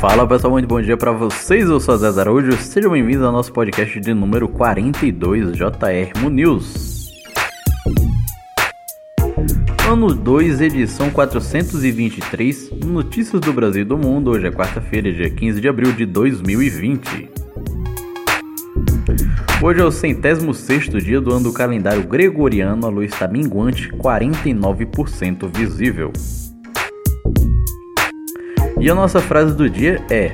Fala pessoal, muito bom dia para vocês. Eu sou Zé Araújo. Sejam bem-vindos ao nosso podcast de número 42 JR News. Ano 2, edição 423, Notícias do Brasil e do Mundo. Hoje é quarta-feira, dia 15 de abril de 2020. Hoje é o centésimo sexto dia do ano do calendário gregoriano, a lua está minguante, 49% visível. E a nossa frase do dia é: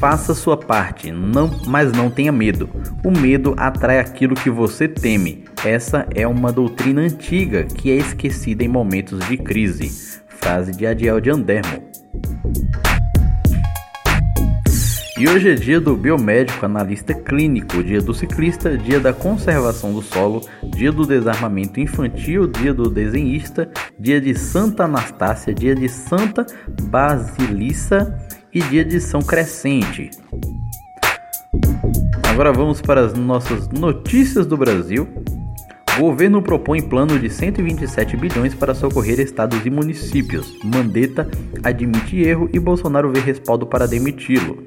Faça sua parte, não, mas não tenha medo. O medo atrai aquilo que você teme. Essa é uma doutrina antiga que é esquecida em momentos de crise. Frase de Adiel de Andermo. E hoje é dia do biomédico, analista clínico, dia do ciclista, dia da conservação do solo, dia do desarmamento infantil, dia do desenhista, dia de Santa Anastácia, dia de Santa Basilissa e dia de São Crescente. Agora vamos para as nossas notícias do Brasil. O governo propõe plano de 127 bilhões para socorrer estados e municípios. Mandetta admite erro e Bolsonaro vê respaldo para demiti-lo.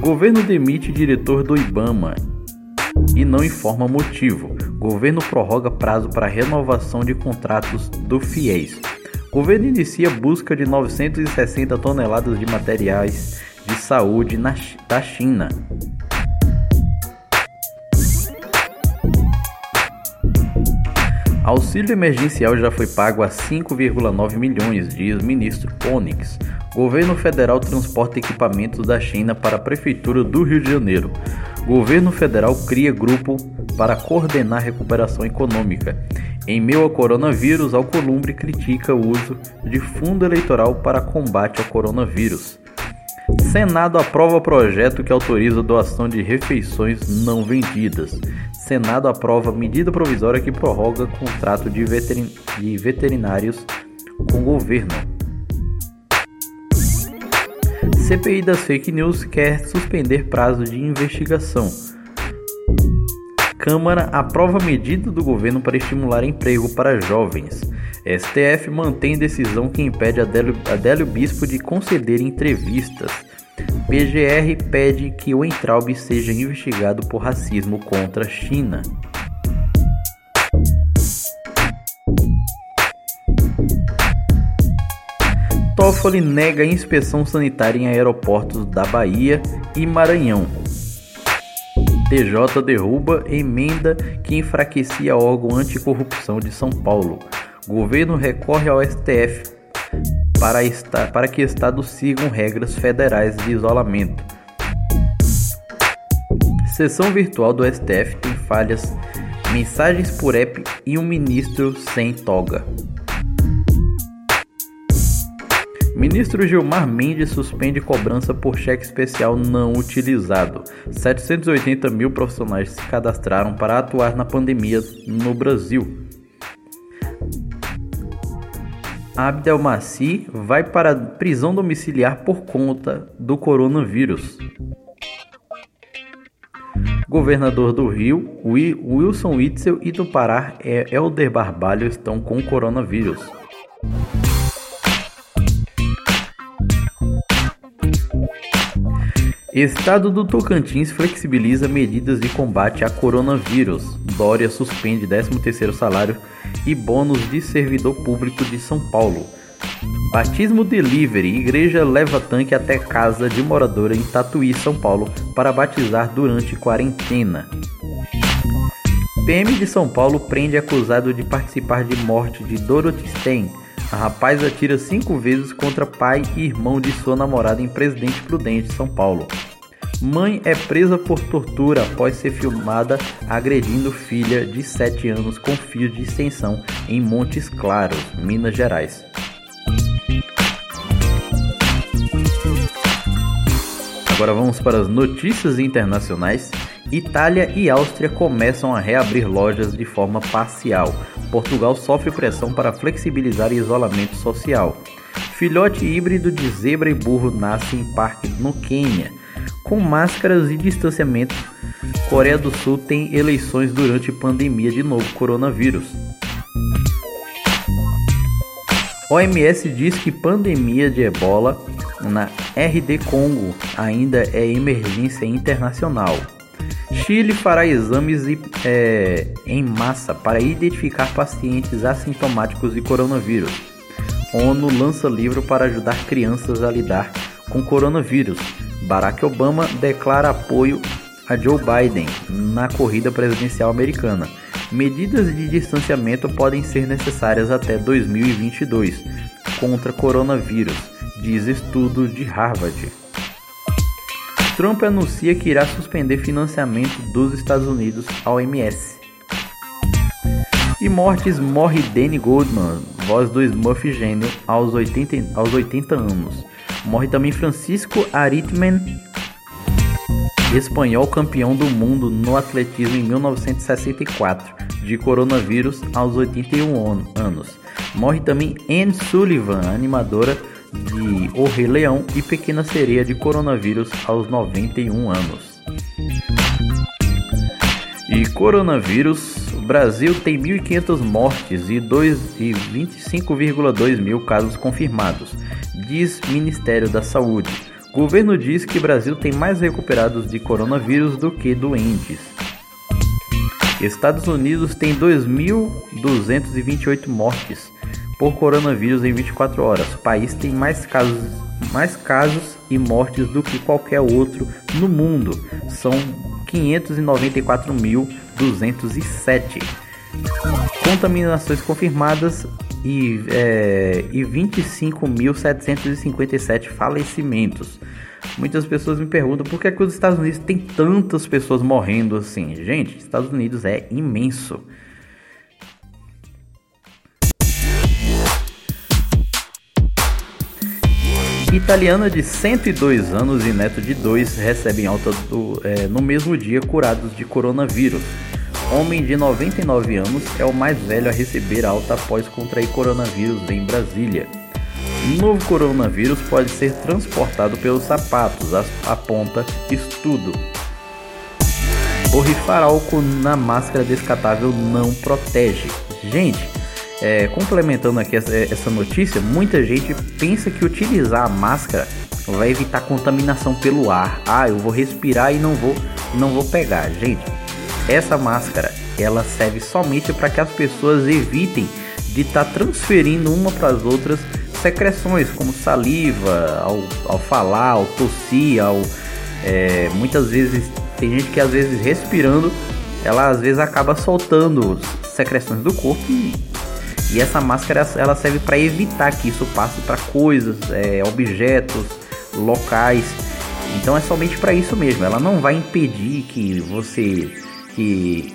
Governo demite diretor do IBAMA e não informa motivo. Governo prorroga prazo para renovação de contratos do FIES. Governo inicia busca de 960 toneladas de materiais de saúde na, da China. Auxílio emergencial já foi pago a 5,9 milhões, diz ministro Onyx. Governo federal transporta equipamentos da China para a prefeitura do Rio de Janeiro. Governo federal cria grupo para coordenar recuperação econômica. Em meio ao coronavírus, Alcolumbre critica o uso de fundo eleitoral para combate ao coronavírus. Senado aprova projeto que autoriza doação de refeições não vendidas. Senado aprova medida provisória que prorroga contrato de, veterin de veterinários com governo. CPI das fake news quer suspender prazo de investigação. Câmara aprova medida do governo para estimular emprego para jovens. STF mantém decisão que impede Adélio, Adélio Bispo de conceder entrevistas. PGR pede que o Entraub seja investigado por racismo contra a China. Toffoli nega inspeção sanitária em aeroportos da Bahia e Maranhão. TJ derruba emenda que enfraquecia órgão anticorrupção de São Paulo. Governo recorre ao STF para, esta, para que estados sigam regras federais de isolamento. Sessão virtual do STF tem falhas, mensagens por app e um ministro sem toga. Ministro Gilmar Mendes suspende cobrança por cheque especial não utilizado. 780 mil profissionais se cadastraram para atuar na pandemia no Brasil. Abdelmaci vai para prisão domiciliar por conta do coronavírus. Governador do Rio, Wilson Witzel e do Pará, Helder Barbalho estão com coronavírus. Estado do Tocantins flexibiliza medidas de combate a coronavírus. Dória suspende 13º salário e bônus de servidor público de São Paulo. Batismo Delivery. Igreja leva tanque até casa de moradora em Tatuí, São Paulo, para batizar durante quarentena. PM de São Paulo prende acusado de participar de morte de Dorothy Stein. A rapaz atira cinco vezes contra pai e irmão de sua namorada em Presidente Prudente, São Paulo. Mãe é presa por tortura após ser filmada agredindo filha de 7 anos com fio de extensão em Montes Claros, Minas Gerais. Agora vamos para as notícias internacionais. Itália e Áustria começam a reabrir lojas de forma parcial. Portugal sofre pressão para flexibilizar isolamento social. Filhote híbrido de zebra e burro nasce em parque no Quênia. Com máscaras e distanciamento, Coreia do Sul tem eleições durante pandemia de novo coronavírus. OMS diz que pandemia de ebola Na RD Congo ainda é emergência internacional. Chile fará exames é, em massa para identificar pacientes assintomáticos de coronavírus. ONU lança livro para ajudar crianças a lidar com coronavírus. Barack Obama declara apoio a Joe Biden na corrida presidencial americana. Medidas de distanciamento podem ser necessárias até 2022 contra coronavírus, diz estudo de Harvard. Trump anuncia que irá suspender financiamento dos Estados Unidos ao MS. E mortes morre Danny Goldman, voz do Smurf gênio, aos 80, aos 80 anos. Morre também Francisco Aritmen, espanhol campeão do mundo no atletismo em 1964, de coronavírus aos 81 anos. Morre também Anne Sullivan, animadora de O Rei Leão e Pequena Sereia de coronavírus aos 91 anos. E coronavírus, o Brasil tem 1.500 mortes e 25,2 mil casos confirmados, diz Ministério da Saúde. Governo diz que Brasil tem mais recuperados de coronavírus do que doentes. Estados Unidos tem 2.228 mortes por coronavírus em 24 horas. O país tem mais casos, mais casos e mortes do que qualquer outro no mundo. São 594.207 contaminações confirmadas e, é, e 25.757 falecimentos. Muitas pessoas me perguntam por que, é que os Estados Unidos tem tantas pessoas morrendo assim. Gente, Estados Unidos é imenso. Italiana de 102 anos e neto de 2 recebem alta do, é, no mesmo dia curados de coronavírus. Homem de 99 anos é o mais velho a receber alta após contrair coronavírus em Brasília. Novo coronavírus pode ser transportado pelos sapatos, aponta estudo. Borrifar álcool na máscara descartável não protege. Gente, é, complementando aqui essa, essa notícia, muita gente pensa que utilizar a máscara vai evitar contaminação pelo ar. Ah, eu vou respirar e não vou, não vou pegar. Gente, essa máscara ela serve somente para que as pessoas evitem de estar tá transferindo uma para as outras secreções como saliva ao, ao falar, ao tossir, ao é, muitas vezes tem gente que às vezes respirando ela às vezes acaba soltando secreções do corpo e e essa máscara ela serve para evitar que isso passe para coisas, é, objetos, locais. Então é somente para isso mesmo. Ela não vai impedir que você que,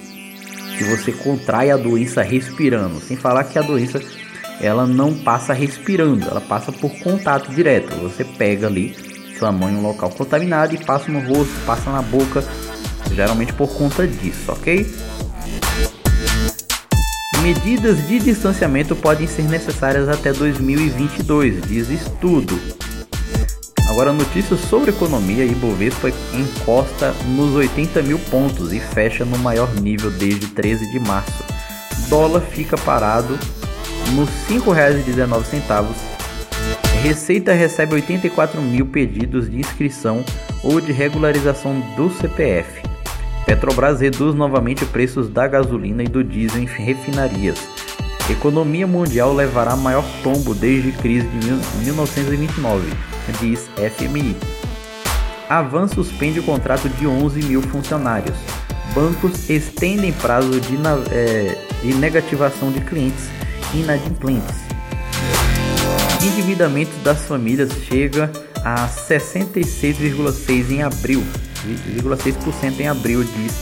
que você contraia a doença respirando. Sem falar que a doença ela não passa respirando, ela passa por contato direto. Você pega ali sua mão em um local contaminado e passa no rosto, passa na boca, geralmente por conta disso, ok? Medidas de distanciamento podem ser necessárias até 2022, diz estudo. Agora, notícias sobre economia: Ibovespa encosta nos 80 mil pontos e fecha no maior nível desde 13 de março. Dólar fica parado nos R$ 5,19. Receita recebe 84 mil pedidos de inscrição ou de regularização do CPF. Petrobras reduz novamente preços da gasolina e do diesel em refinarias. Economia mundial levará maior tombo desde crise de 1929, diz FMI. Avan suspende o contrato de 11 mil funcionários. Bancos estendem prazo de, é, de negativação de clientes inadimplentes. Endividamento das famílias chega a 66,6 em abril, 20,6% em abril, diz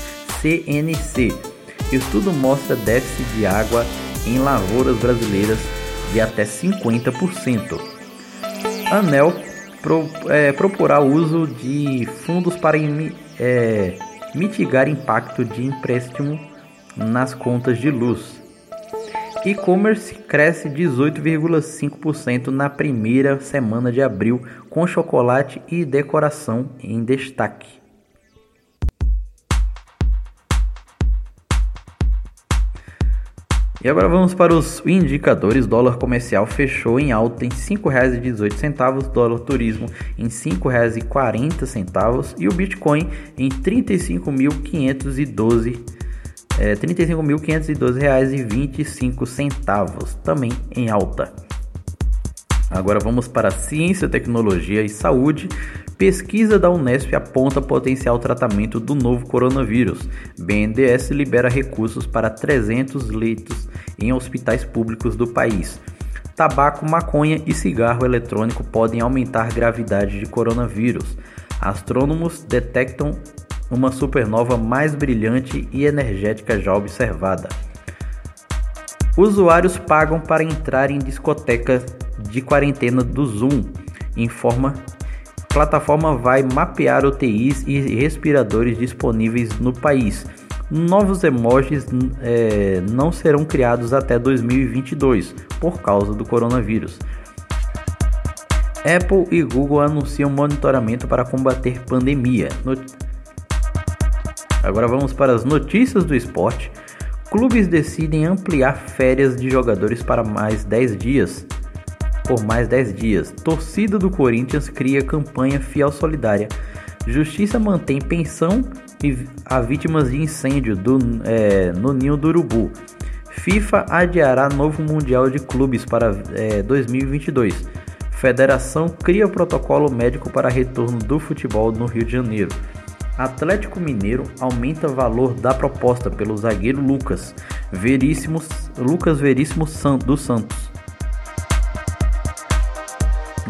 CNC. Estudo mostra déficit de água em lavouras brasileiras de até 50%. ANEL pro, é, proporá o uso de fundos para é, mitigar impacto de empréstimo nas contas de luz. E-commerce cresce 18,5% na primeira semana de abril, com chocolate e decoração em destaque. E agora vamos para os indicadores. Dólar comercial fechou em alta em R$ 5,18, dólar turismo em R$ 5,40 e o Bitcoin em R$ 35.512 é, R$ 35.512,25, também em alta. Agora vamos para ciência, tecnologia e saúde. Pesquisa da Unesp aponta potencial tratamento do novo coronavírus. BNDES libera recursos para 300 leitos em hospitais públicos do país. Tabaco, maconha e cigarro eletrônico podem aumentar gravidade de coronavírus. Astrônomos detectam uma supernova mais brilhante e energética já observada. Usuários pagam para entrar em discotecas de quarentena do Zoom. Informa plataforma vai mapear UTIs e respiradores disponíveis no país. Novos emojis é, não serão criados até 2022 por causa do coronavírus. Apple e Google anunciam monitoramento para combater pandemia. Agora vamos para as notícias do esporte. Clubes decidem ampliar férias de jogadores para mais 10 dias por mais 10 dias. Torcida do Corinthians cria campanha fiel solidária. Justiça mantém pensão a vítimas de incêndio do, é, no Ninho do Urubu. FIFA adiará novo Mundial de Clubes para é, 2022. Federação cria protocolo médico para retorno do futebol no Rio de Janeiro. Atlético Mineiro aumenta valor da proposta pelo zagueiro Lucas Veríssimo, Lucas Veríssimo dos Santos.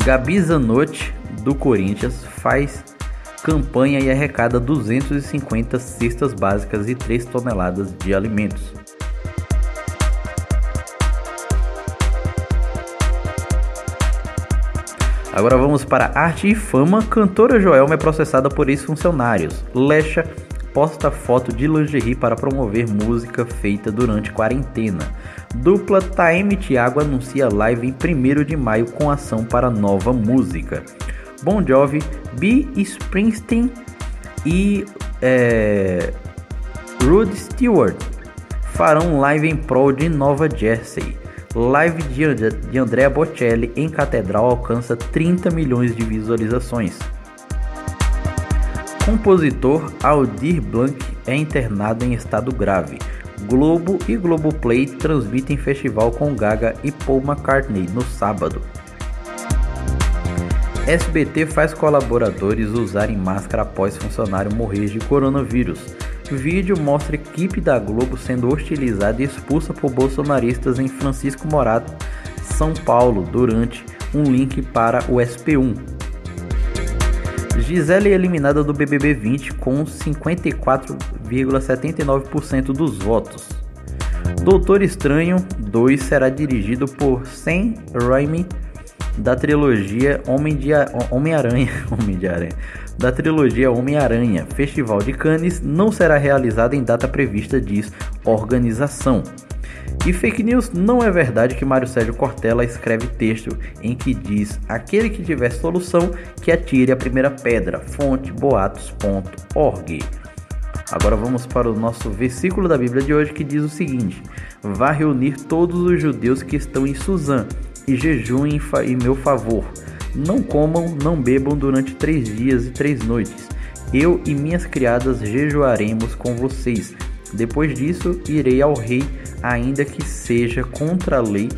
Gabi Zanotti, do Corinthians, faz campanha e arrecada 250 cestas básicas e 3 toneladas de alimentos. Agora vamos para arte e fama. Cantora Joelma é processada por ex-funcionários. Lecha posta foto de lingerie para promover música feita durante quarentena. Dupla Taeme Thiago anuncia live em 1 de maio com ação para nova música. Bon Jovi, B. Springsteen e é, Rod Stewart farão live em prol de Nova Jersey. Live de Andrea Bocelli em Catedral alcança 30 milhões de visualizações. Compositor Aldir Blanc é internado em estado grave. Globo e Globoplay transmitem festival com Gaga e Paul McCartney no sábado. SBT faz colaboradores usarem máscara após funcionário morrer de coronavírus. Vídeo mostra equipe da Globo sendo hostilizada e expulsa por bolsonaristas em Francisco Morato, São Paulo, durante um link para o SP1. Gisele é eliminada do BBB 20 com 54,79% dos votos. Doutor Estranho 2 será dirigido por Sam Raimi da trilogia Homem de Homem-Aranha, Homem de Aranha, da trilogia Homem-Aranha. Festival de Cannes não será realizado em data prevista, diz organização. E fake news não é verdade que Mário Sérgio Cortella escreve texto em que diz: aquele que tiver solução que atire a primeira pedra. Fonte boatos.org. Agora vamos para o nosso versículo da Bíblia de hoje que diz o seguinte: Vá reunir todos os judeus que estão em Suzã e jejuem em meu favor. Não comam, não bebam durante três dias e três noites. Eu e minhas criadas jejuaremos com vocês. Depois disso, irei ao rei ainda que seja contra a lei,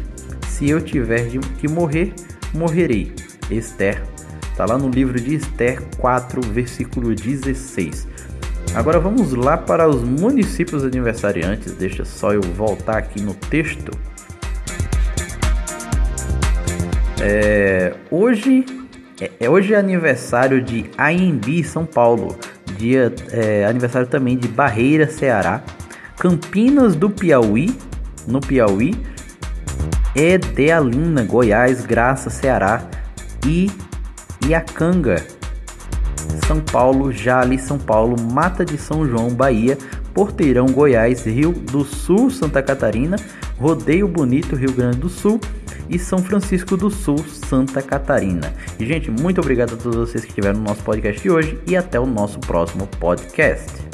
se eu tiver de que morrer, morrerei. Esther, está lá no livro de Esther 4, versículo 16. Agora vamos lá para os municípios aniversariantes. Deixa só eu voltar aqui no texto. É, hoje, é, é hoje é aniversário de AMB São Paulo. Dia é, aniversário também de Barreira, Ceará. Campinas do Piauí, no Piauí, Edealina, Goiás, Graça, Ceará e Iacanga, São Paulo, Jale, São Paulo, Mata de São João, Bahia, Porteirão, Goiás, Rio do Sul, Santa Catarina, Rodeio Bonito, Rio Grande do Sul e São Francisco do Sul, Santa Catarina. E, gente, muito obrigado a todos vocês que estiveram no nosso podcast de hoje e até o nosso próximo podcast.